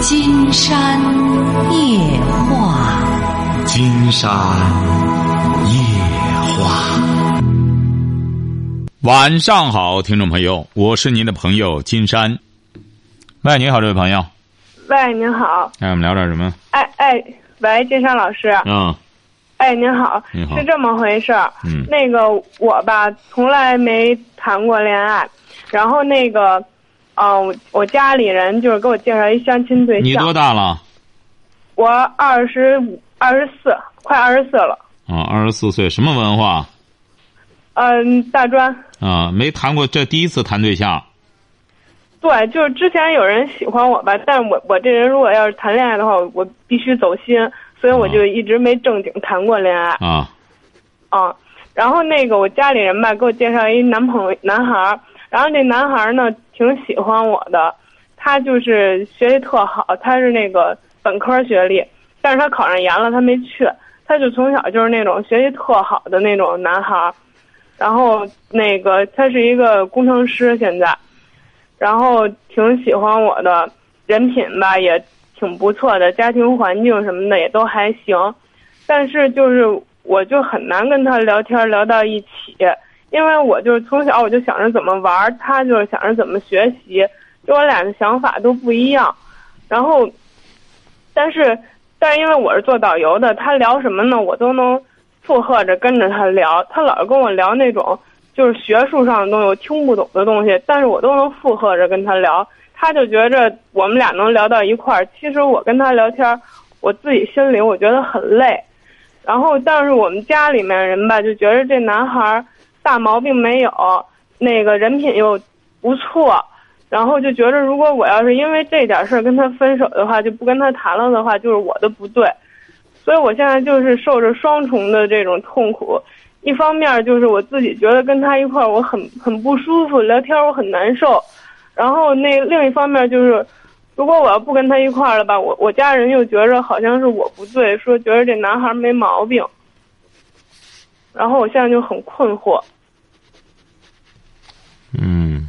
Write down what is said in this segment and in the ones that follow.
金山夜话，金山夜话。晚上好，听众朋友，我是您的朋友金山。喂，你好，这位朋友。喂，您好。哎，我们聊点什么？哎哎，喂，金山老师。嗯。哎，您好。你好。是这么回事儿。嗯。那个我吧，从来没谈过恋爱，然后那个。嗯，我家里人就是给我介绍一相亲对象。你多大了？我二十五、二十四，快二十四了。啊，二十四岁，什么文化？嗯，大专。啊，没谈过，这第一次谈对象。对，就是之前有人喜欢我吧，但是我我这人如果要是谈恋爱的话，我必须走心，所以我就一直没正经谈过恋爱。啊。啊，然后那个我家里人吧，给我介绍一男朋友，男孩儿。然后那男孩呢，挺喜欢我的，他就是学习特好，他是那个本科学历，但是他考上研了，他没去，他就从小就是那种学习特好的那种男孩，然后那个他是一个工程师现在，然后挺喜欢我的，人品吧也挺不错的，家庭环境什么的也都还行，但是就是我就很难跟他聊天聊到一起。因为我就是从小我就想着怎么玩，他就是想着怎么学习，就我俩的想法都不一样。然后，但是，但是因为我是做导游的，他聊什么呢，我都能附和着跟着他聊。他老是跟我聊那种就是学术上的东西，我听不懂的东西，但是我都能附和着跟他聊。他就觉着我们俩能聊到一块儿。其实我跟他聊天，我自己心里我觉得很累。然后，但是我们家里面人吧，就觉得这男孩儿。大毛病没有，那个人品又不错，然后就觉得如果我要是因为这点事儿跟他分手的话，就不跟他谈了的话，就是我的不对，所以我现在就是受着双重的这种痛苦，一方面就是我自己觉得跟他一块儿我很很不舒服，聊天我很难受，然后那另一方面就是，如果我要不跟他一块儿了吧，我我家人又觉着好像是我不对，说觉得这男孩没毛病。然后我现在就很困惑。嗯。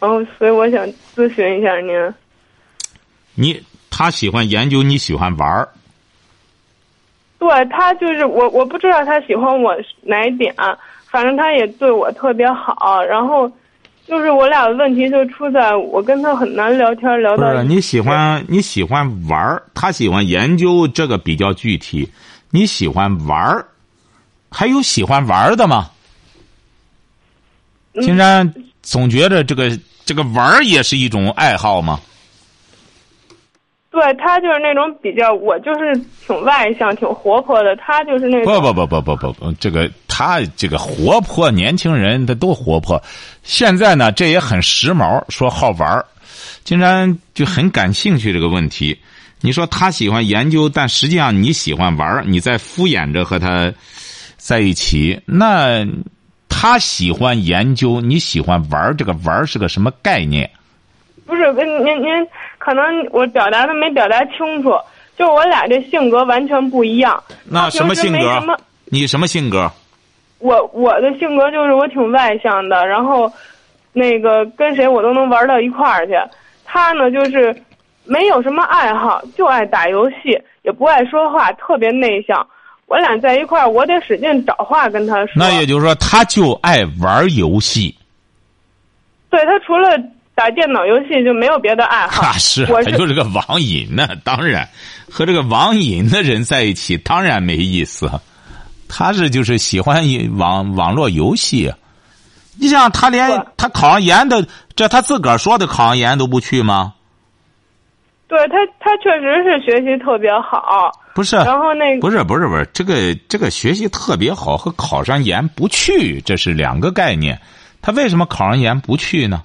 然后，所以我想咨询一下您。你他喜欢研究，你喜欢玩儿。对他就是我，我不知道他喜欢我哪一点，反正他也对我特别好。然后，就是我俩的问题就出在我跟他很难聊天，聊到。不是你喜欢你喜欢玩儿，他喜欢研究，这个比较具体。你喜欢玩儿。还有喜欢玩的吗？金山总觉得这个这个玩也是一种爱好吗？对他就是那种比较，我就是挺外向、挺活泼的。他就是那不不不不不不不，这个他这个活泼，年轻人他都活泼。现在呢，这也很时髦，说好玩儿金山就很感兴趣这个问题。你说他喜欢研究，但实际上你喜欢玩儿你在敷衍着和他。在一起，那他喜欢研究，你喜欢玩这个玩是个什么概念？不是，您您可能我表达的没表达清楚，就我俩这性格完全不一样。那什么性格？你什么性格？我我的性格就是我挺外向的，然后那个跟谁我都能玩到一块儿去。他呢，就是没有什么爱好，就爱打游戏，也不爱说话，特别内向。我俩在一块儿，我得使劲找话跟他说。那也就是说，他就爱玩游戏。对他除了打电脑游戏就没有别的爱好。是，他就是个网瘾呢。当然，和这个网瘾的人在一起，当然没意思。他是就是喜欢网网络游戏。你想，他连他考上研的，这他自个儿说的考上研都不去吗？对他，他确实是学习特别好。不是，然后那个不是不是不是这个这个学习特别好和考上研不去这是两个概念，他为什么考上研不去呢？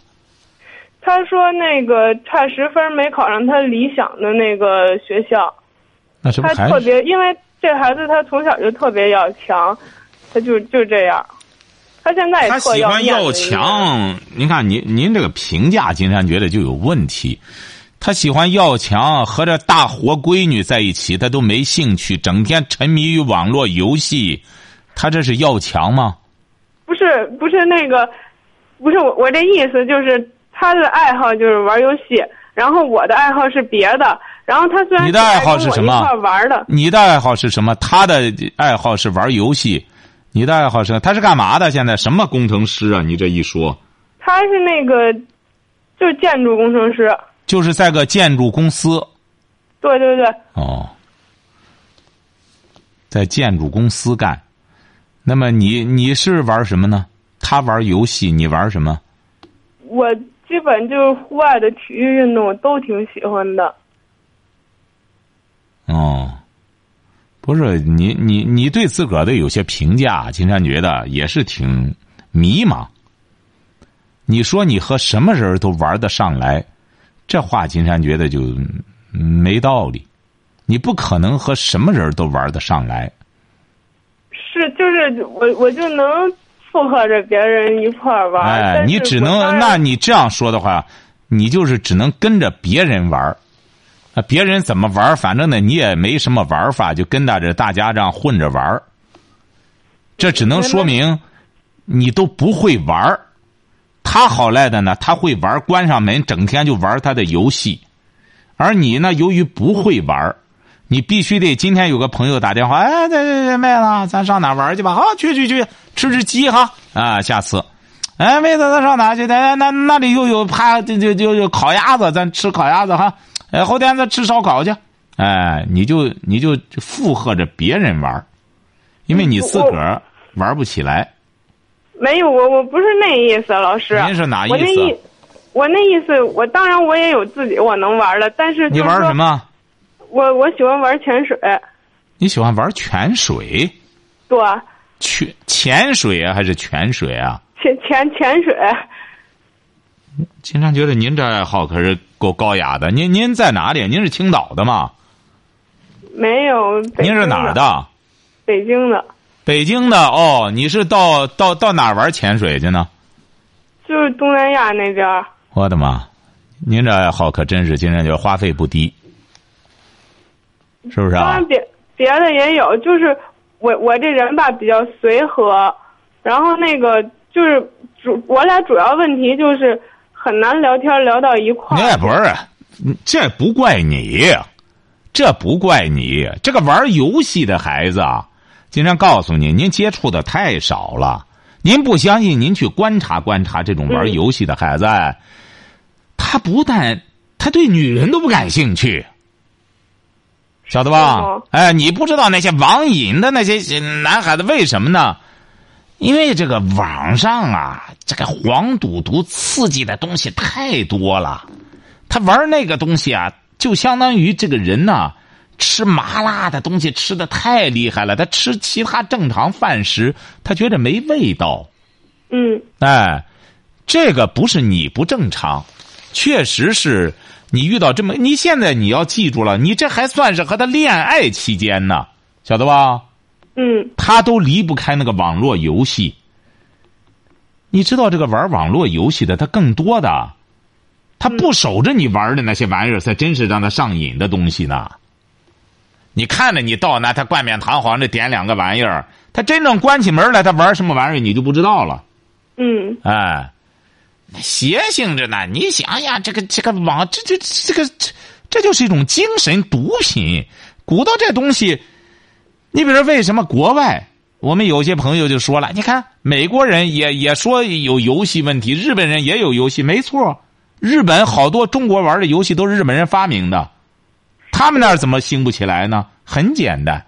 他说那个差十分没考上他理想的那个学校，那是不他特别因为这孩子他从小就特别要强，他就就这样，他现在也他喜欢要强。您看您您这个评价，金山觉得就有问题。他喜欢要强，和这大活闺女在一起，他都没兴趣，整天沉迷于网络游戏，他这是要强吗？不是，不是那个，不是我，我这意思就是他的爱好就是玩游戏，然后我的爱好是别的。然后他虽然你的爱好是什么？玩的。你的爱好是什么？他的爱好是玩游戏。你的爱好是？他是干嘛的？现在什么工程师啊？你这一说，他是那个，就是建筑工程师。就是在个建筑公司。对对对。哦，在建筑公司干。那么你你是玩什么呢？他玩游戏，你玩什么？我基本就是户外的体育运动，都挺喜欢的。哦，不是你你你对自个儿的有些评价，金山觉得也是挺迷茫。你说你和什么人都玩得上来，这话金山觉得就没道理。你不可能和什么人都玩得上来。是，就是我我就能附和着别人一块玩。哎，你只能，那你这样说的话，你就是只能跟着别人玩。啊，别人怎么玩反正呢，你也没什么玩法，就跟着大家这样混着玩这只能说明你都不会玩他好赖的呢，他会玩关上门，整天就玩他的游戏。而你呢，由于不会玩你必须得今天有个朋友打电话，哎，对对对，妹子，咱上哪玩去吧？好，去去去，吃吃鸡哈啊！下次，哎，妹子，咱上哪去？哎那那里又有趴，就就就烤鸭子，咱吃烤鸭子哈。哎，后天再吃烧烤去，哎，你就你就附和着别人玩因为你自个儿玩不起来。没有，我我不是那意思，老师。您是哪意思？我那意，我那意思，我当然我也有自己我能玩的，但是你玩什么？我我喜欢玩潜水。你喜欢玩泉水？对。潜潜水啊，还是泉水啊？潜潜潜水。经常觉得您这爱好可是够高雅的。您您在哪里？您是青岛的吗？没有。您是哪儿的？北京的。北京的哦，你是到到到哪儿玩潜水去呢？就是东南亚那边。我的妈！您这爱好可真是，今天就花费不低，是不是啊？当然，别别的也有，就是我我这人吧比较随和，然后那个就是主我俩主要问题就是。很难聊天聊到一块儿。那不是，这不怪你，这不怪你。这个玩游戏的孩子啊，经常告诉你，您接触的太少了。您不相信，您去观察观察这种玩游戏的孩子，他不但他对女人都不感兴趣，晓得吧？哎，你不知道那些网瘾的那些男孩子为什么呢？因为这个网上啊，这个黄赌毒刺激的东西太多了，他玩那个东西啊，就相当于这个人呐，吃麻辣的东西吃的太厉害了，他吃其他正常饭食，他觉得没味道。嗯。哎，这个不是你不正常，确实是你遇到这么，你现在你要记住了，你这还算是和他恋爱期间呢，晓得吧？嗯，他都离不开那个网络游戏。你知道这个玩网络游戏的，他更多的，他不守着你玩的那些玩意儿，才真是让他上瘾的东西呢。你看着你到那，他冠冕堂皇的点两个玩意儿，他真正关起门来，他玩什么玩意儿，你就不知道了。嗯，哎，邪性着呢。你想想，这个这个网，这这这个这这就是一种精神毒品。鼓捣这东西。你比如说，为什么国外我们有些朋友就说了？你看美国人也也说有游戏问题，日本人也有游戏，没错。日本好多中国玩的游戏都是日本人发明的，他们那儿怎么兴不起来呢？很简单，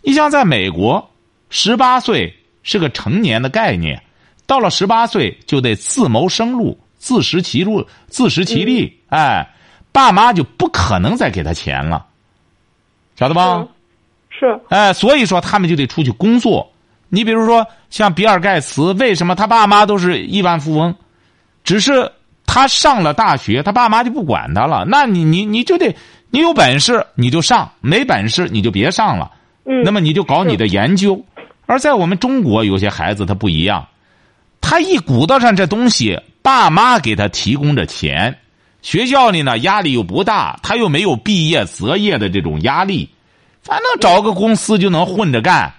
你像在美国，十八岁是个成年的概念，到了十八岁就得自谋生路，自食其路，自食其力。哎，爸妈就不可能再给他钱了，晓得吧？是，哎，所以说他们就得出去工作。你比如说，像比尔盖茨，为什么他爸妈都是亿万富翁？只是他上了大学，他爸妈就不管他了。那你你你就得，你有本事你就上，没本事你就别上了。嗯。那么你就搞你的研究。而在我们中国，有些孩子他不一样，他一鼓捣上这东西，爸妈给他提供着钱，学校里呢压力又不大，他又没有毕业择业的这种压力。反正找个公司就能混着干，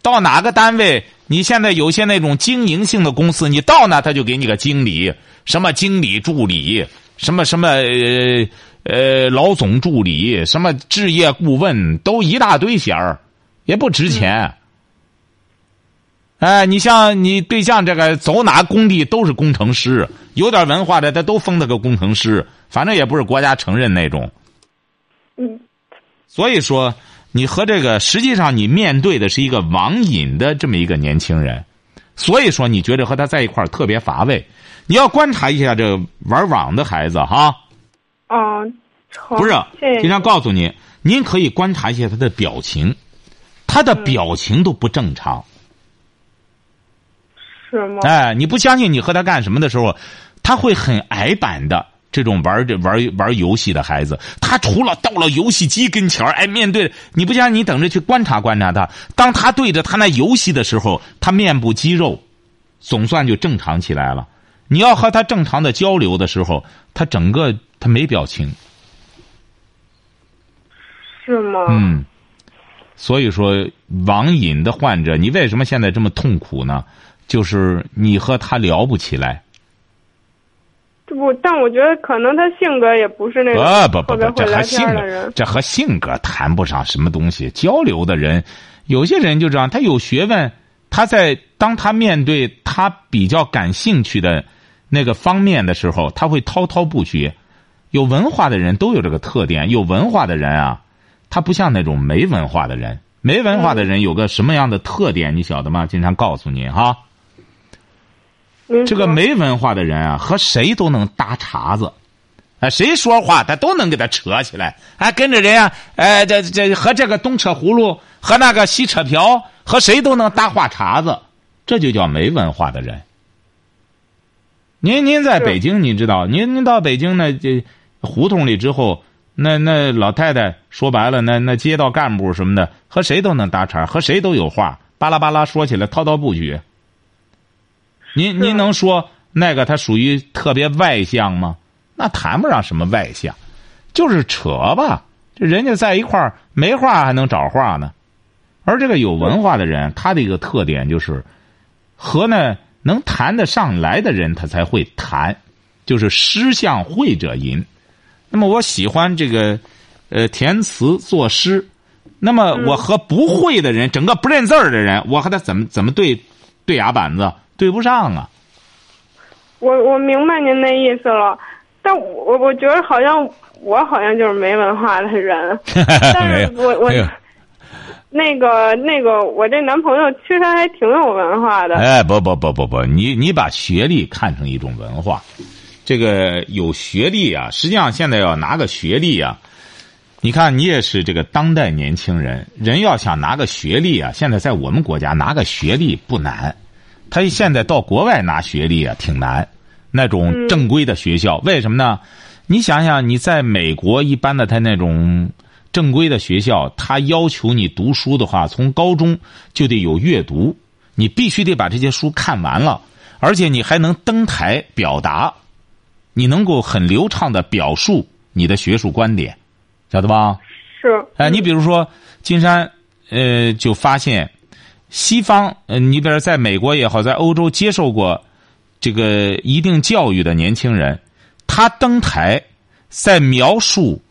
到哪个单位，你现在有些那种经营性的公司，你到那他就给你个经理，什么经理助理，什么什么呃呃老总助理，什么置业顾问，都一大堆衔儿，也不值钱。哎，你像你对象这个走哪工地都是工程师，有点文化的他都封他个工程师，反正也不是国家承认那种。嗯，所以说，你和这个实际上你面对的是一个网瘾的这么一个年轻人，所以说你觉得和他在一块儿特别乏味。你要观察一下这玩网的孩子哈，哦，好不是经常告诉你，您可以观察一下他的表情，他的表情都不正常。是吗？哎，你不相信你和他干什么的时候，他会很矮板的。这种玩这玩玩游戏的孩子，他除了到了游戏机跟前儿，哎，面对你不相信，你等着去观察观察他。当他对着他那游戏的时候，他面部肌肉总算就正常起来了。你要和他正常的交流的时候，他整个他没表情。是吗？嗯，所以说网瘾的患者，你为什么现在这么痛苦呢？就是你和他聊不起来。这不，但我觉得可能他性格也不是那种不不不不，这和性格。这和性格谈不上什么东西。交流的人，有些人就这样，他有学问，他在当他面对他比较感兴趣的那个方面的时候，他会滔滔不绝。有文化的人都有这个特点，有文化的人啊，他不像那种没文化的人。没文化的人有个什么样的特点，你晓得吗？经常告诉你哈。这个没文化的人啊，和谁都能搭茬子，啊，谁说话他都能给他扯起来，哎，跟着人家，哎，这这和这个东扯葫芦，和那个西扯瓢，和谁都能搭话茬子，这就叫没文化的人。您您在北京，你知道，您您到北京那这胡同里之后，那那老太太说白了，那那街道干部什么的，和谁都能搭茬，和谁都有话，巴拉巴拉说起来滔滔不绝。您您能说那个他属于特别外向吗？那谈不上什么外向，就是扯吧。这人家在一块儿没话还能找话呢。而这个有文化的人，他的一个特点就是，和呢能谈得上来的人，他才会谈，就是诗向会者吟。那么我喜欢这个，呃，填词作诗。那么我和不会的人，整个不认字儿的人，我和他怎么怎么对对牙板子？对不上啊！我我明白您那意思了，但我我觉得好像我好像就是没文化的人，但是我我 那个那个我这男朋友其实他还挺有文化的，哎，不不不不不，你你把学历看成一种文化，这个有学历啊，实际上现在要拿个学历啊，你看你也是这个当代年轻人，人要想拿个学历啊，现在在我们国家拿个学历不难，他现在到国外拿学历啊挺难，那种正规的学校，为什么呢？你想想，你在美国一般的他那种正规的学校，他要求你读书的话，从高中就得有阅读，你必须得把这些书看完了，而且你还能登台表达，你能够很流畅的表述你的学术观点，晓得吧？是哎，你比如说，金山，呃，就发现，西方，呃，你比如在美国也好，在欧洲接受过这个一定教育的年轻人，他登台，在描述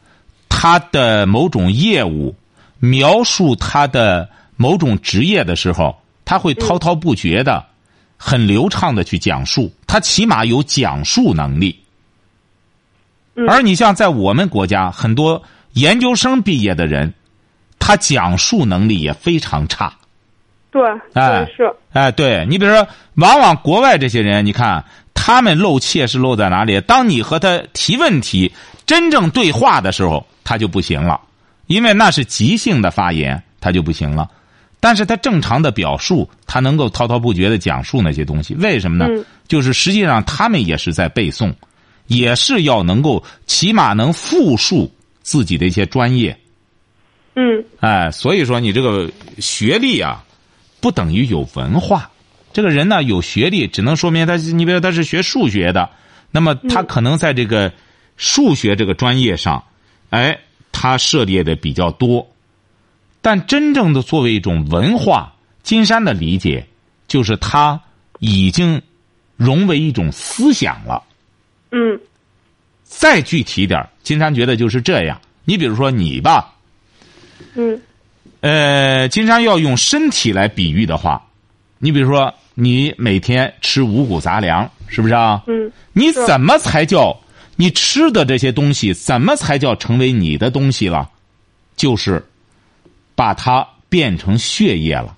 他的某种业务，描述他的某种职业的时候，他会滔滔不绝的、很流畅的去讲述，他起码有讲述能力。嗯而你像在我们国家，很多研究生毕业的人，他讲述能力也非常差。对哎是哎，对你比如说，往往国外这些人，你看他们露怯是露在哪里？当你和他提问题、真正对话的时候，他就不行了，因为那是即兴的发言，他就不行了。但是他正常的表述，他能够滔滔不绝的讲述那些东西，为什么呢？嗯就是实际上他们也是在背诵，也是要能够起码能复述自己的一些专业。嗯哎，所以说你这个学历啊，不等于有文化。这个人呢有学历，只能说明他，你比如他是学数学的，那么他可能在这个数学这个专业上，哎，他涉猎的比较多。但真正的作为一种文化，金山的理解就是他已经融为一种思想了。嗯再具体点，金山觉得就是这样。你比如说你吧，嗯呃，金山要用身体来比喻的话，你比如说你每天吃五谷杂粮，是不是啊？嗯你怎么才叫你吃的这些东西？怎么才叫成为你的东西了？就是把它变成血液了，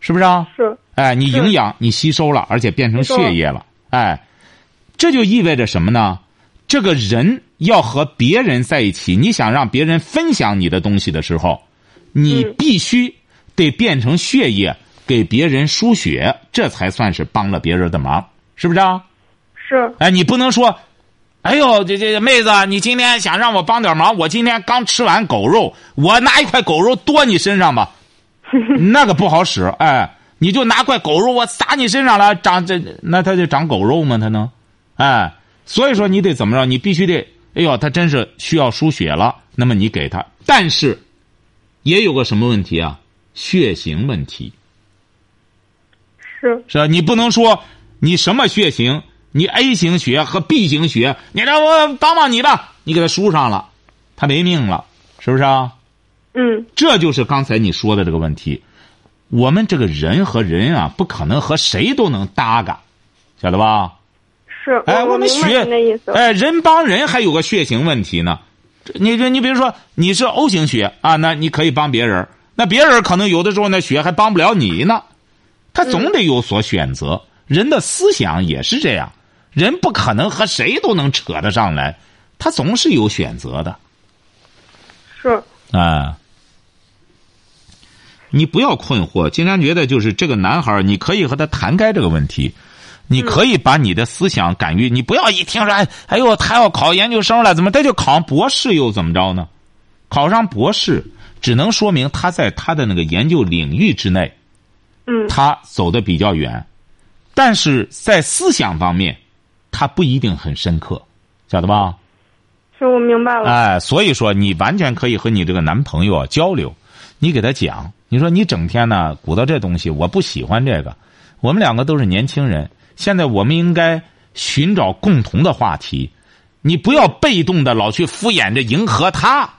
是不是啊？是哎，你营养你吸收了，而且变成血液了，哎，这就意味着什么呢？这个人要和别人在一起，你想让别人分享你的东西的时候，你嗯必须得变成血液给别人输血，这才算是帮了别人的忙，是不是啊？是哎，你不能说，哎呦，这这妹子，你今天想让我帮点忙，我今天刚吃完狗肉，我拿一块狗肉剁你身上吧，那个不好使。哎，你就拿块狗肉我撒你身上了，长这那它就长狗肉吗？它能？哎，所以说你得怎么着？你必须得，哎呦，他真是需要输血了，那么你给他，但是也有个什么问题啊？血型问题。是是吧？你不能说你什么血型，你 A 型血和 B 型血，你让我帮帮你吧，你给他输上了，他没命了，是不是啊？嗯这就是刚才你说的这个问题。我们这个人和人啊，不可能和谁都能搭嘎，晓得吧？是，哎，我们血。哎，人帮人还有个血型问题呢。你这你比如说你是 O 型血啊，那你可以帮别人，那别人可能有的时候那血还帮不了你呢。他总得有所选择，人的思想也是这样，人不可能和谁都能扯得上来，他总是有选择的。是。啊。你不要困惑，金山觉得就是这个男孩，你可以和他谈开这个问题，你可以把你的思想敢于，你不要一听说，哎哎呦，他要考研究生了，怎么他就考上博士又怎么着呢？考上博士只能说明他在他的那个研究领域之内，嗯。他走的比较远，但是在思想方面，他不一定很深刻，晓得吧？是，我明白了。哎，所以说你完全可以和你这个男朋友啊交流，你给他讲，你说你整天呢鼓捣这东西，我不喜欢这个。我们两个都是年轻人，现在我们应该寻找共同的话题。你不要被动的老去敷衍着迎合他。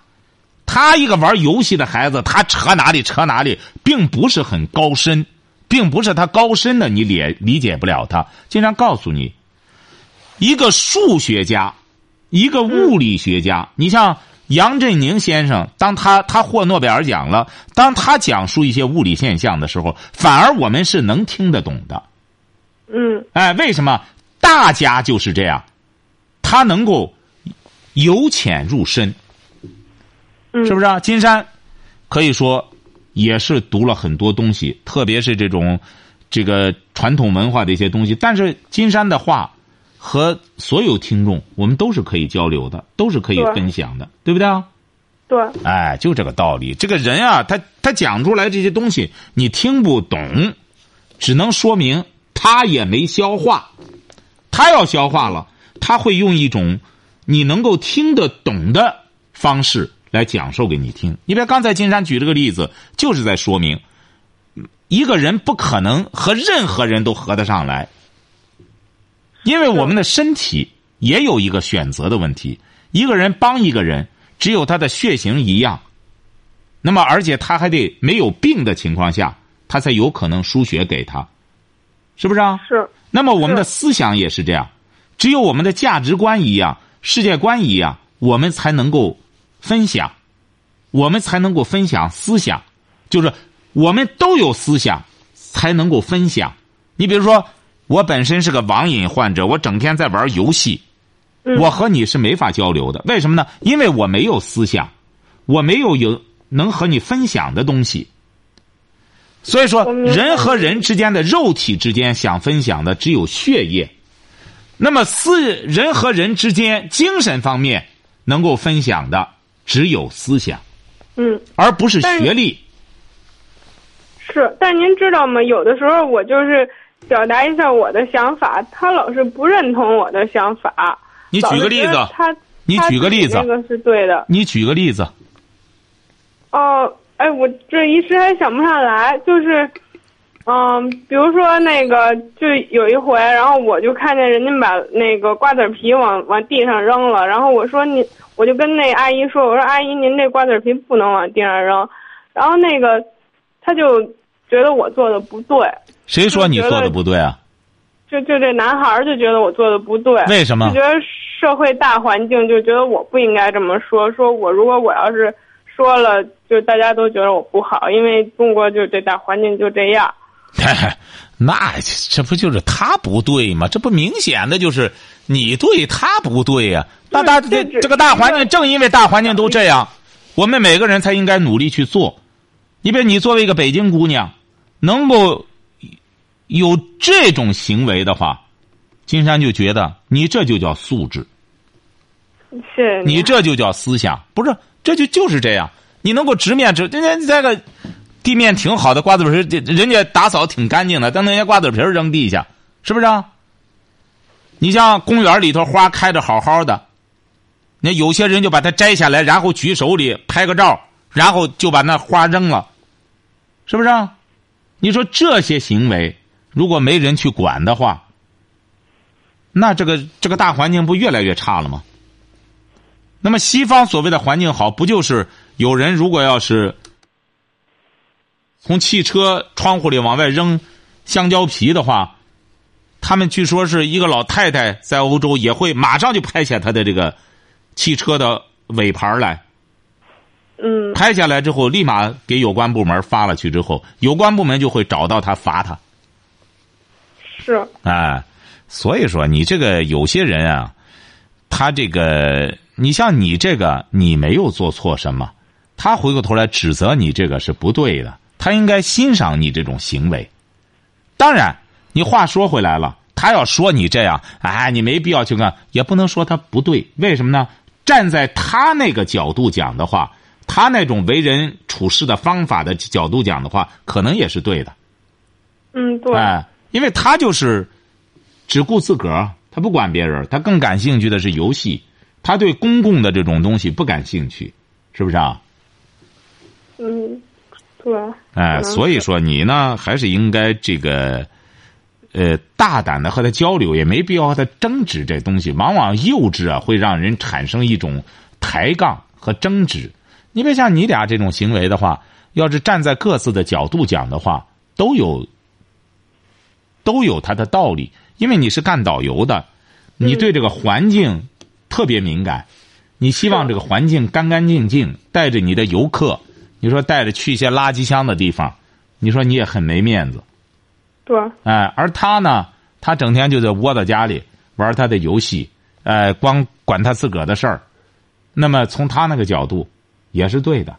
他一个玩游戏的孩子，他扯哪里扯哪里，并不是很高深，并不是他高深的，你理理解不了他。经常告诉你，一个数学家。一个物理学家，你像杨振宁先生，当他他获诺贝尔奖了，当他讲述一些物理现象的时候，反而我们是能听得懂的。嗯哎，为什么？大家就是这样，他能够由浅入深，嗯，是不是啊？金山可以说也是读了很多东西，特别是这种这个传统文化的一些东西。但是金山的话和所有听众，我们都是可以交流的，都是可以分享的，对不对啊？对，哎，就这个道理。这个人啊，他他讲出来这些东西，你听不懂，只能说明他也没消化。他要消化了，他会用一种你能够听得懂的方式来讲授给你听。你别刚才金山举这个例子，就是在说明，一个人不可能和任何人都合得上来，因为我们的身体也有一个选择的问题。一个人帮一个人，只有他的血型一样，那么而且他还得没有病的情况下，他才有可能输血给他，是不是啊？是那么我们的思想也是这样，只有我们的价值观一样、世界观一样，我们才能够分享，我们才能够分享思想，就是我们都有思想，才能够分享。你比如说，我本身是个网瘾患者，我整天在玩游戏，嗯我和你是没法交流的。为什么呢？因为我没有思想，我没有有能和你分享的东西。所以说，人和人之间的肉体之间想分享的只有血液，那么思人和人之间精神方面能够分享的只有思想，嗯而不是学历。是，但您知道吗？有的时候我就是表达一下我的想法，他老是不认同我的想法。你举个例子他你举个例子自己那个是对的。你举个例子。哦，哎，我这一时还想不上来，就是嗯，比如说那个，就有一回，然后我就看见人家把那个瓜子皮往往地上扔了，然后我说你，我就跟那阿姨说，我说阿姨您这瓜子皮不能往地上扔，然后那个他就觉得我做的不对，谁说你做的不对啊？就就这男孩就觉得我做的不对，为什么就觉得社会大环境就觉得我不应该这么说，说我如果我要是说了，就大家都觉得我不好，因为中国就这大环境就这样。那这不就是他不对吗？这不明显的就是你对他不对呀、那大这这个大环境，正因为大环境都这样，我们每个人才应该努力去做。你比如你作为一个北京姑娘，能够有这种行为的话，金山就觉得你这就叫素质，谢谢你这就叫思想，不是？这就就是这样。你能够直面直，人家这个地面挺好的瓜子皮儿，人家打扫挺干净的，但那些瓜子皮儿扔地下，是不是啊？你像公园里头花开的好好的，那有些人就把它摘下来，然后举手里拍个照，然后就把那花扔了，是不是啊？你说这些行为如果没人去管的话，那这个这个大环境不越来越差了吗？那么西方所谓的环境好，不就是有人如果要是从汽车窗户里往外扔香蕉皮的话，他们据说是一个老太太在欧洲也会马上就拍下她的这个汽车的尾盘来，嗯拍下来之后立马给有关部门发了去之后，有关部门就会找到他罚他。是啊，所以说你这个有些人啊，他这个，你像你这个，你没有做错什么，他回过头来指责你这个是不对的，他应该欣赏你这种行为。当然，你话说回来了，他要说你这样，哎，你没必要去干，也不能说他不对。为什么呢？站在他那个角度讲的话，他那种为人处事的方法的角度讲的话，可能也是对的。嗯对哎，因为他就是只顾自个儿，他不管别人，他更感兴趣的是游戏，他对公共的这种东西不感兴趣，是不是啊？嗯对哎，所以说你呢，还是应该这个，呃，大胆的和他交流，也没必要和他争执这东西。往往幼稚啊，会让人产生一种抬杠和争执。你别像你俩这种行为的话，要是站在各自的角度讲的话，都有都有它的道理。因为你是干导游的，你对这个环境特别敏感，你希望这个环境干干净净，带着你的游客，你说带着去一些垃圾箱的地方，你说你也很没面子。对哎，而他呢，他整天就在窝在家里玩他的游戏，哎，光管他自个儿的事儿。那么从他那个角度，也是对的。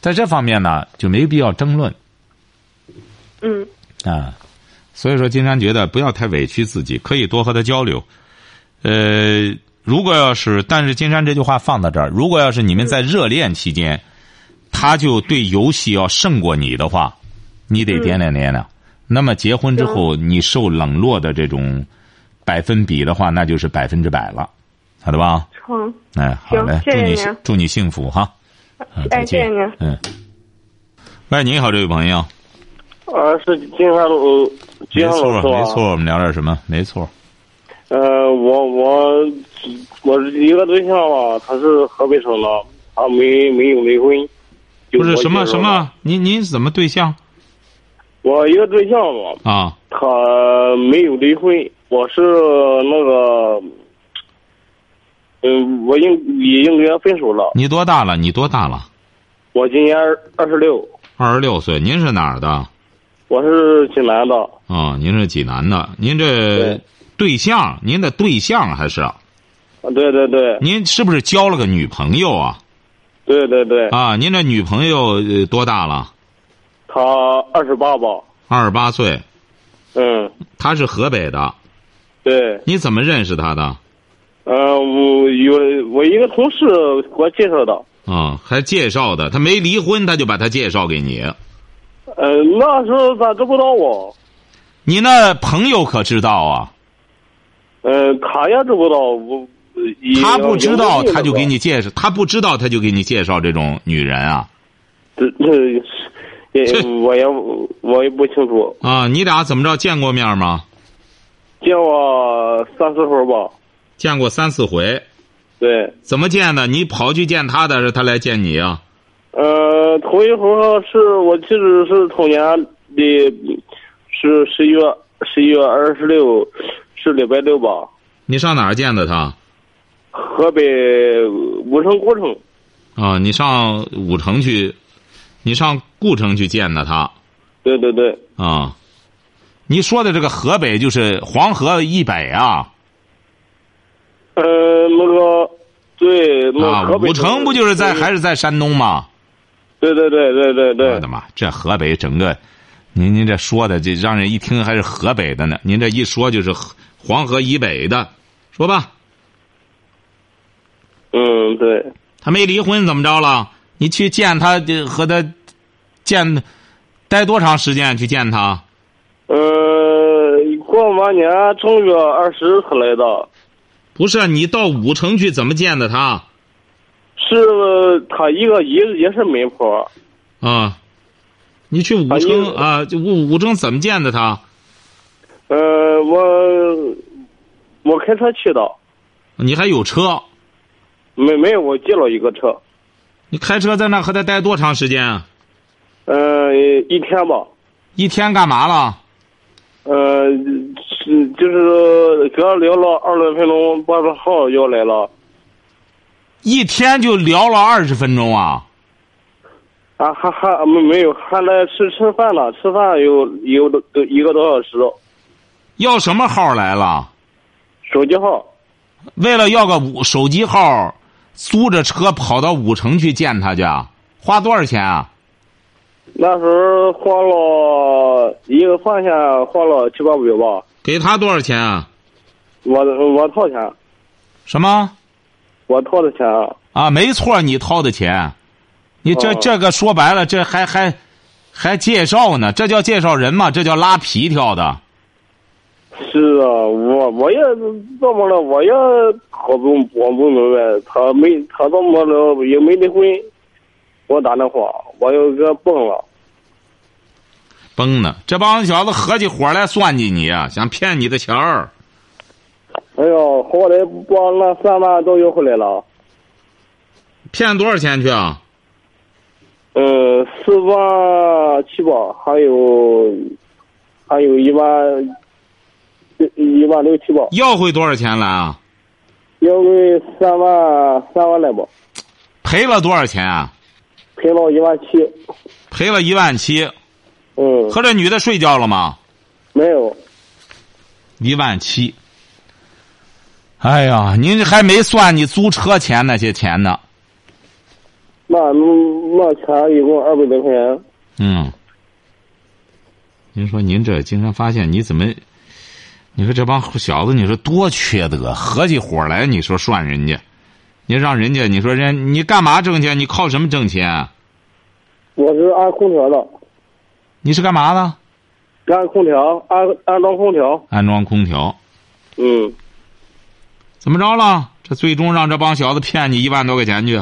在这方面呢，就没必要争论嗯啊。所以说，金山觉得不要太委屈自己，可以多和他交流。呃，如果要是，但是金山这句话放到这儿，如果要是你们在热恋期间，他就对游戏要胜过你的话，你得掂量掂量。那么结婚之后，你受冷落的这种百分比的话，那就是百分之百了，好的吧？成哎，好嘞，祝你祝你幸福哈。啊，再见。您嗯。喂，你好，这位朋友。呃，是金山路，金没错，山老师吧？没错，我们聊点什么？没错。呃，我我我一个对象吧，他是河北省的，他没没有离婚。就不是？什么什么？您您怎么对象我一个对象吧，啊？他没有离婚，我是那个，嗯，我应已经跟他分手了。你多大了？你多大了？我今年二十六，二十六岁。您是哪儿的？我是济南的。哦，您是济南的。您这对对象，您的对象还是？啊对对对您是不是交了个女朋友啊？对对对，啊，您这女朋友呃多大了？她二十八吧。二十八岁。嗯，她是河北的。对。你怎么认识她的？呃，我有我一个同事给我介绍的。啊，还介绍的。她没离婚，他就把她介绍给你。呃，那时候咋知不道啊？你那朋友可知道啊？呃，他也知不道我。他不知道，他就给你介绍；他不知道，他就给你介绍这种女人啊。这这也我也我也不清楚，啊，你俩怎么着见过面吗？见过三四回吧。见过三四回，对，怎么见的？你跑去见他的，还是他来见你啊？呃，头一回是我记得是头年的，是十一月十一月二十六，是礼拜六吧？你上哪儿见的他？河北武城古城。啊，你上武城去，你上故城去见的他。对对对，啊，你说的这个河北就是黄河以北啊。呃，那个对，那武城不就是在还是在山东吗？对对对对对对我的妈，这河北整个，您您这说的这让人一听还是河北的呢。您这一说就是黄河以北的，说吧，嗯，对，他没离婚怎么着了？你去见他和他见待多长时间？去见他？呃，过完年正月二十他来的，不是你到武城去怎么见的他？是他一个也也是媒婆，啊，你去武啊城啊？就武武城怎么见的他？呃，我我开车去的，你还有车？没没有，我借了一个车，你开车在那和他待多长时间啊？呃，一天吧，一天干嘛了？呃，是就是跟他聊了二十分钟，把这号要来了，一天就聊了二十分钟啊？啊，还还没没有，还来吃吃饭了，吃饭有有都一个多小时，要什么号来了？手机号，为了要个五手机号，租着车跑到武城去见他去，花多少钱啊？那时候花了一个饭钱，花了七八百吧，给他多少钱啊？我我掏钱，什么？我掏的钱，啊，没错，你掏的钱，你这、哦这个说白了，这还还还介绍呢，这叫介绍人吗？这叫拉皮条的。是啊，我我也这么了？我也搞不我不明白，他没他这么了？也没离婚，我打电话，我又给崩了。崩呢！这帮小子合起伙来算计你啊，想骗你的钱儿。后来把那三万都要回来了。骗多少钱去啊？嗯，四万七吧，还有还有一万一万六七吧，要回多少钱来啊？要回三万三万来吧，赔了多少钱啊？赔了一万七。赔了一万七。嗯，和这女的睡觉了吗？没有。一万七。哎呀，您还没算你租车钱那些钱呢。那那钱一共二百多块钱。嗯。您说您这经常发现你怎么？你说这帮小子，你说多缺德，合起伙来，你说涮人家，你让人家，你说人你干嘛挣钱？你靠什么挣钱？我是安空调的，你是干嘛的？安空调，安安装空调。安装空调。嗯，怎么着了？这最终让这帮小子骗你一万多块钱去。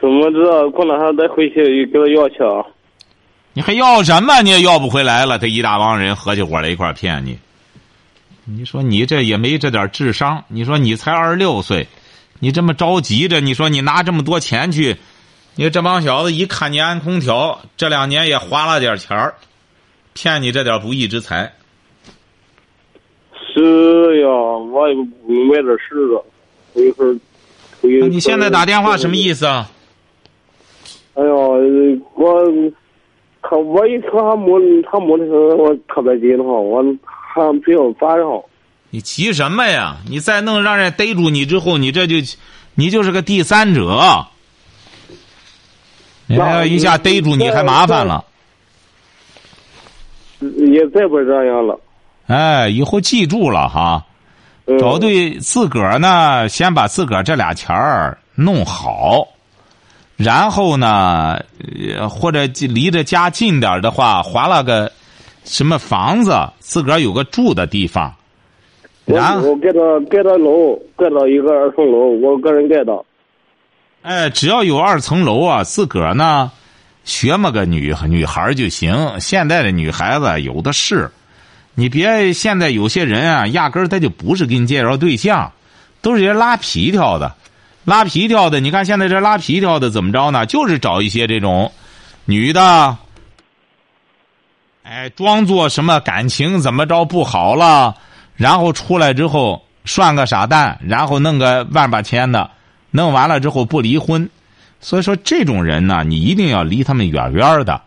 怎么知道？过两天再回去给他要去啊？你还要什么？你也要不回来了。这一大帮人合起伙来一块儿骗你。你说你这也没这点智商。你说你才二十六岁，你这么着急着，你说你拿这么多钱去，你说这帮小子一看你安空调，这两年也花了点钱儿，骗你这点不义之财。是呀，我也不明白这事了。我一会儿，那你现在打电话什么？意思啊？哎呀，我他我一听他没他没的时候，我特别激动，我还不要发上。你急什么呀？你再弄让人逮住你之后，你这就，你就是个第三者。你还要一下逮住你，还麻烦了。也再不这样了。哎，以后记住了哈，嗯、找对自个儿呢，先把自个儿这俩钱儿弄好，然后呢，呃或者离着家近点儿的话，划了个什么房子，自个儿有个住的地方。我然后我盖的盖的楼，盖到一个二层楼，我个人盖的。哎，只要有二层楼啊，自个儿呢，学么个女女孩就行。现在的女孩子有的是，你别现在有些人啊，压根儿他就不是给你介绍对象，都是些拉皮条的，拉皮条的。你看现在这拉皮条的怎么着呢？就是找一些这种女的，哎，装作什么感情怎么着不好了，然后出来之后涮个傻蛋，然后弄个万把千的，弄完了之后不离婚。所以说，这种人呢，你一定要离他们远远的。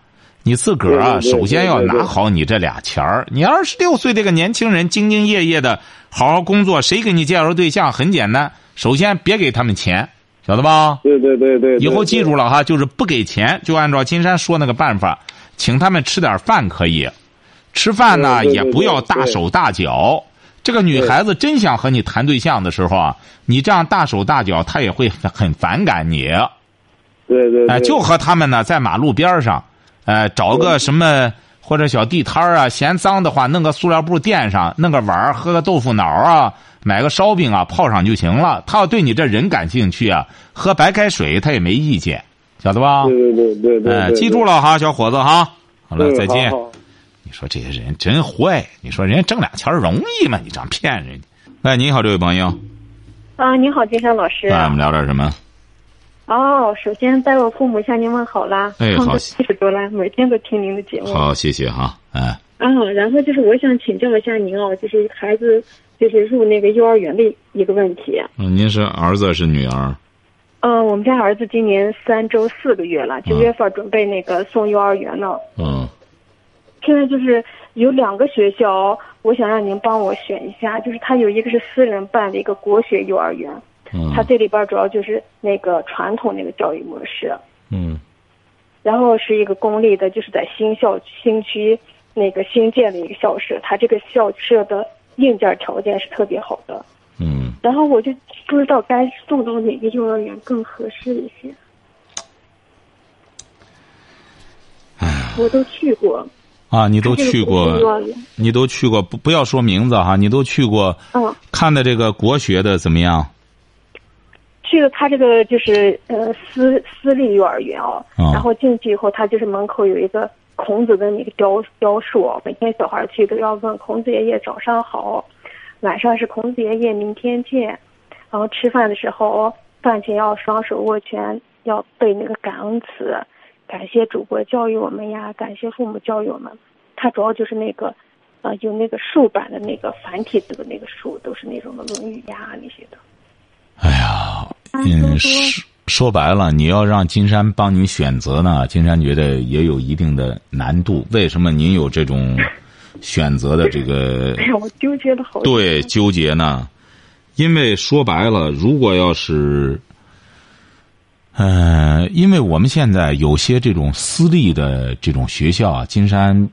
你自个儿啊，首先要拿好你这俩钱儿。你二十六岁这个年轻人，兢兢业业的，好好工作，谁给你介绍对象？很简单，首先别给他们钱，晓得吧？对对对对。以后记住了哈，就是不给钱，就按照金山说那个办法，请他们吃点饭可以。吃饭呢，也不要大手大脚。这个女孩子真想和你谈对象的时候啊，你这样大手大脚，她也会很反感你。对对，哎，就和他们呢，在马路边上，呃，找个什么或者小地摊啊，嫌脏的话，弄个塑料布垫上，弄个碗喝个豆腐脑啊，买个烧饼啊，泡上就行了。他要对你这人感兴趣啊，喝白开水他也没意见，晓得吧？对对对对，哎，记住了哈，小伙子哈，好了，再见。你说这些人真坏，你说人家挣俩钱容易吗？你这样骗人。哎，你好，这位朋友。啊，你好，金山老师。那我们聊点什么？哦，首先代我父母向您问好啦。哎，好，七十多啦，每天都听您的节目。好，谢谢哈，哎。嗯，然后就是我想请教一下您哦，就是孩子就是入那个幼儿园的一个问题。嗯，您是儿子是女儿？嗯，我们家儿子今年三周四个月了，九月份准备那个送幼儿园呢。嗯。现在就是有两个学校，我想让您帮我选一下，就是他有一个是私人办的一个国学幼儿园。他这里边主要就是那个传统那个教育模式，嗯，然后是一个公立的，就是在新校新区那个新建的一个校舍，它这个校舍的硬件条件是特别好的，嗯，然后我就不知道该送到哪个幼儿园更合适一些，哎，我都去过啊，你都去过，你都去过，不不要说名字哈，你都去过，嗯，看的这个国学的怎么样？去了他这个就是呃私私立幼儿园哦，然后进去以后，他就是门口有一个孔子的那个雕雕塑，每天小孩去都要问孔子爷爷早上好，晚上是孔子爷爷明天见，然后吃饭的时候饭前要双手握拳，要背那个感恩词，感谢祖国教育我们呀，感谢父母教育我们。他主要就是那个，啊，有那个竖版的那个繁体字的那个书，都是那种的《论语》呀那些的。哎呀，嗯，说说白了，你要让金山帮你选择呢，金山觉得也有一定的难度。为什么您有这种选择的这个？哎呀，我纠结的好。对，纠结呢，因为说白了，如果要是，呃，因为我们现在有些这种私立的这种学校啊，金山，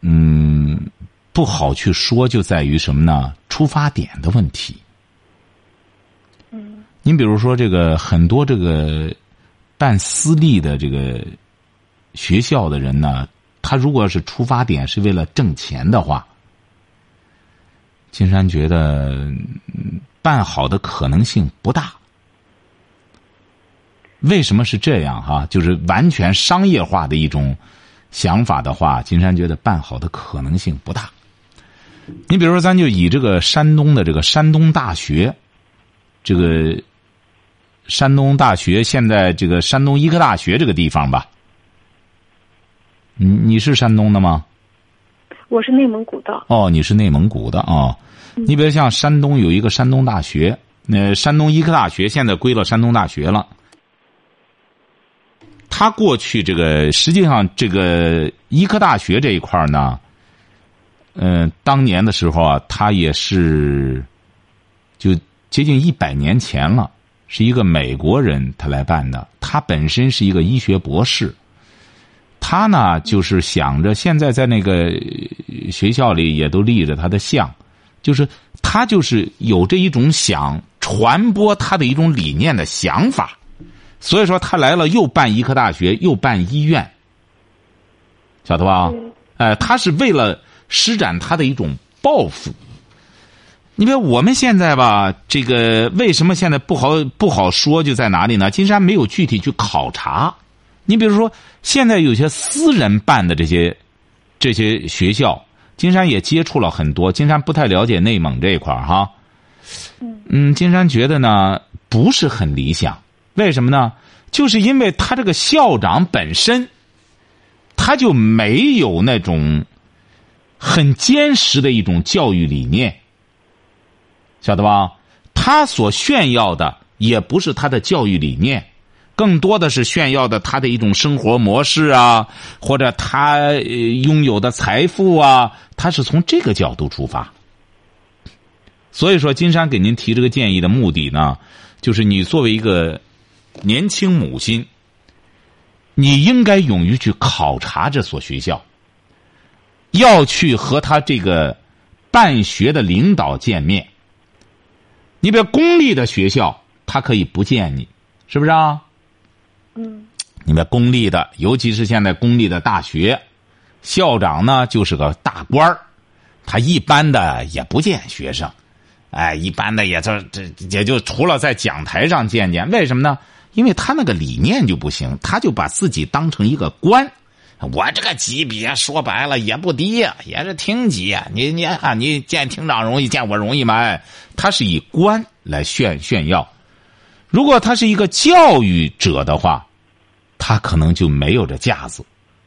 嗯，不好去说，就在于什么呢？出发点的问题。您比如说，这个很多这个办私立的这个学校的人呢，他如果是出发点是为了挣钱的话，金山觉得办好的可能性不大。为什么是这样？哈，就是完全商业化的一种想法的话，金山觉得办好的可能性不大。你比如说，咱就以这个山东的这个山东大学，这个。山东大学现在这个山东医科大学这个地方吧，你你是山东的吗？我是内蒙古的。哦，你是内蒙古的啊？你比如像山东有一个山东大学，那山东医科大学现在归了山东大学了。他过去这个实际上这个医科大学这一块呢，嗯，当年的时候啊，他也是就接近一百年前了。是一个美国人，他来办的。他本身是一个医学博士，他呢就是想着现在在那个学校里也都立着他的像，就是他就是有这一种想传播他的一种理念的想法，所以说他来了又办医科大学又办医院，晓得吧？哎，他是为了施展他的一种抱负。你比如我们现在吧，这个为什么现在不好不好说？就在哪里呢？金山没有具体去考察，你比如说，现在有些私人办的这些这些学校，金山也接触了很多。金山不太了解内蒙这一块儿哈。嗯，金山觉得呢不是很理想，为什么呢？就是因为他这个校长本身，他就没有那种很坚实的一种教育理念，晓得吧？他所炫耀的也不是他的教育理念，更多的是炫耀的他的一种生活模式啊，或者他拥有的财富啊，他是从这个角度出发。所以说，金山给您提这个建议的目的呢，就是你作为一个年轻母亲，你应该勇于去考察这所学校，要去和他这个办学的领导见面。你比如公立的学校，他可以不见你，是不是啊？嗯。你们公立的，尤其是现在公立的大学，校长呢就是个大官儿，他一般的也不见学生。哎，一般的也就这也就除了在讲台上见见，为什么呢？因为他那个理念就不行，他就把自己当成一个官。我这个级别说白了也不低，也是厅级。你你啊，你见厅长容易，见我容易吗？他是以官来炫炫耀。如果他是一个教育者的话，他可能就没有这架子，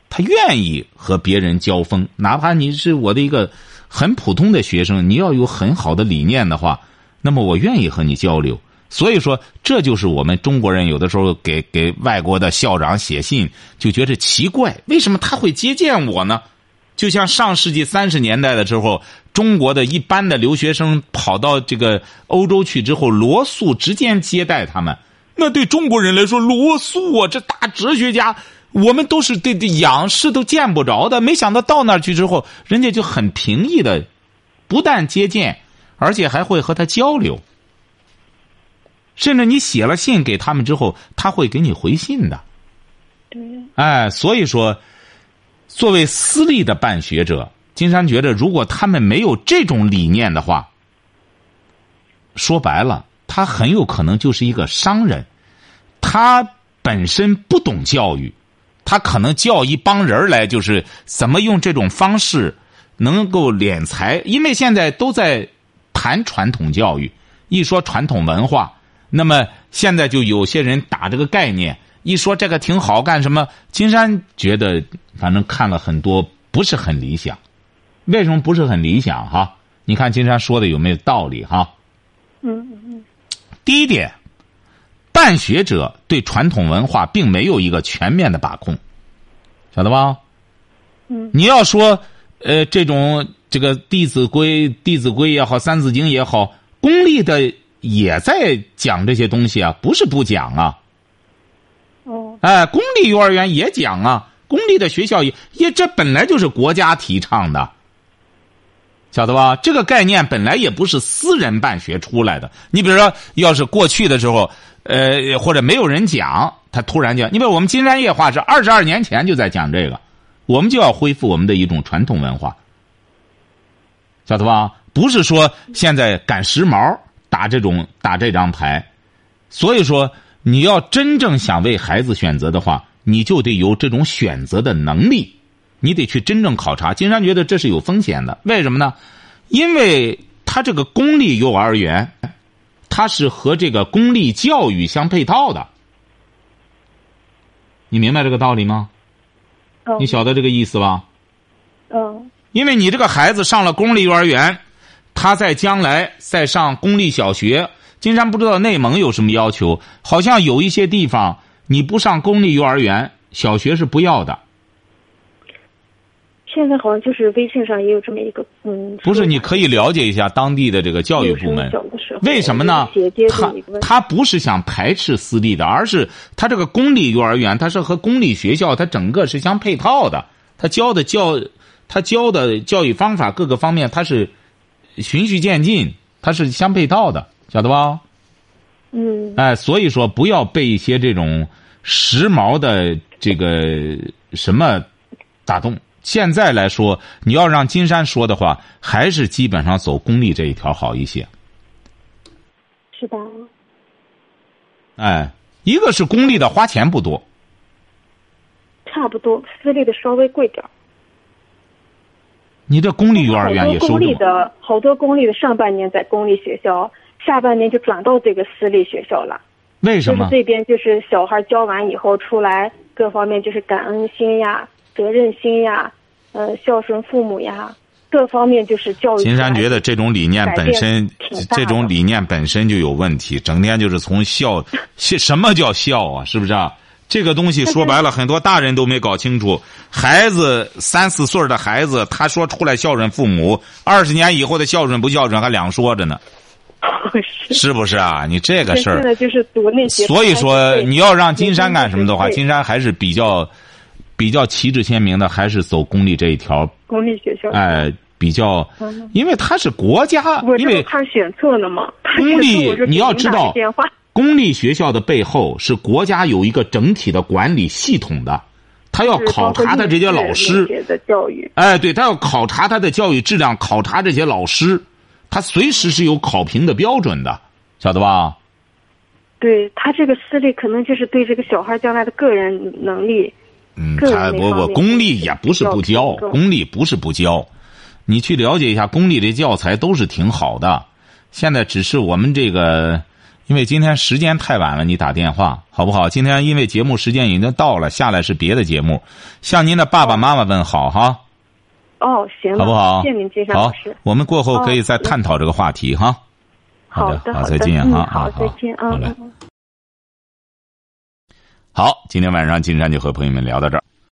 他愿意和别人交锋，哪怕你是我的一个。很普通的学生，你要有很好的理念的话，那么我愿意和你交流。所以说，这就是我们中国人有的时候给给外国的校长写信，就觉得奇怪，为什么他会接见我呢？就像上世纪三十年代的时候，中国的一般的留学生跑到这个欧洲去之后，罗素直接接待他们。那对中国人来说，罗素啊，这大哲学家。我们都是对对仰视都见不着的，没想到到那儿去之后，人家就很平易的，不但接见，而且还会和他交流，甚至你写了信给他们之后，他会给你回信的。对。哎，所以说，作为私立的办学者，金山觉得，如果他们没有这种理念的话，说白了，他很有可能就是一个商人，他本身不懂教育。他可能叫一帮人来，就是怎么用这种方式能够敛财，因为现在都在谈传统教育，一说传统文化，那么现在就有些人打这个概念，一说这个挺好干什么？金山觉得，反正看了很多，不是很理想。为什么不是很理想？哈，你看金山说的有没有道理？哈，嗯嗯嗯。第一点。办学者对传统文化并没有一个全面的把控，晓得吧？嗯。你要说，呃，这种这个《弟子规》《弟子规》也好，《三字经》也好，公立的也在讲这些东西啊，不是不讲啊。哦。哎，公立幼儿园也讲啊，公立的学校也也，这本来就是国家提倡的。晓得吧？这个概念本来也不是私人办学出来的。你比如说，要是过去的时候，呃，或者没有人讲，他突然讲，你比如我们金山夜话是二十二年前就在讲这个，我们就要恢复我们的一种传统文化，晓得吧？不是说现在赶时髦打这种打这张牌，所以说你要真正想为孩子选择的话，你就得有这种选择的能力。你得去真正考察，金山觉得这是有风险的。为什么呢？因为他这个公立幼儿园，它是和这个公立教育相配套的。你明白这个道理吗？你晓得这个意思吧？嗯。因为你这个孩子上了公立幼儿园，他在将来再上公立小学。金山不知道内蒙有什么要求，好像有一些地方你不上公立幼儿园，小学是不要的。现在好像就是微信上也有这么一个嗯，不是，你可以了解一下当地的这个教育部门，为什么呢？他他不是想排斥私立的，而是他这个公立幼儿园，他是和公立学校，他整个是相配套的，他教的教，他教的教育方法各个方面，他是循序渐进，它是相配套的，晓得吧？嗯。哎，所以说不要被一些这种时髦的这个什么打动。现在来说，你要让金山说的话，还是基本上走公立这一条好一些。是吧？哎，一个是公立的花钱不多，差不多，私立的稍微贵点儿。你这公立幼儿园也收公立的，好多公立的上半年在公立学校，下半年就转到这个私立学校了。为什么？就是这边就是小孩教完以后出来，各方面就是感恩心呀、责任心呀、呃孝顺父母呀，各方面就是教育。金山觉得这种理念本身，这种理念本身就有问题，整天就是从孝，什么叫孝啊？是不是啊？这个东西说白了，很多大人都没搞清楚。孩子三四岁的孩子，他说出来孝顺父母，二十年以后的孝顺不孝顺还两说着呢。是不是啊？你这个事儿，就是读那些。所以说，你要让金山干什么的话，金山还是比较比较旗帜鲜明的，还是走公立这一条。公立学校。哎，比较，因为他是国家，因为他选错了嘛。公立，你要知道。公立学校的背后是国家有一个整体的管理系统的，他要考察他这些老师的教育。哎，对他要考察他的教育质量，考察这些老师，他随时是有考评的标准的，晓得吧？对他这个私立可能就是对这个小孩将来的个人能力。嗯，他不不，公立也不是不教，公立不是不教，你去了解一下，公立的教材都是挺好的。现在只是我们这个。因为今天时间太晚了，你打电话好不好？今天因为节目时间已经到了，下来是别的节目，向您的爸爸妈妈问好哈。哦，行，好不好？谢谢您，金山老师。好，我们过后可以再探讨这个话题哈。好的，好，再见哈。好，再见啊。好，今天晚上金山就和朋友们聊到这儿。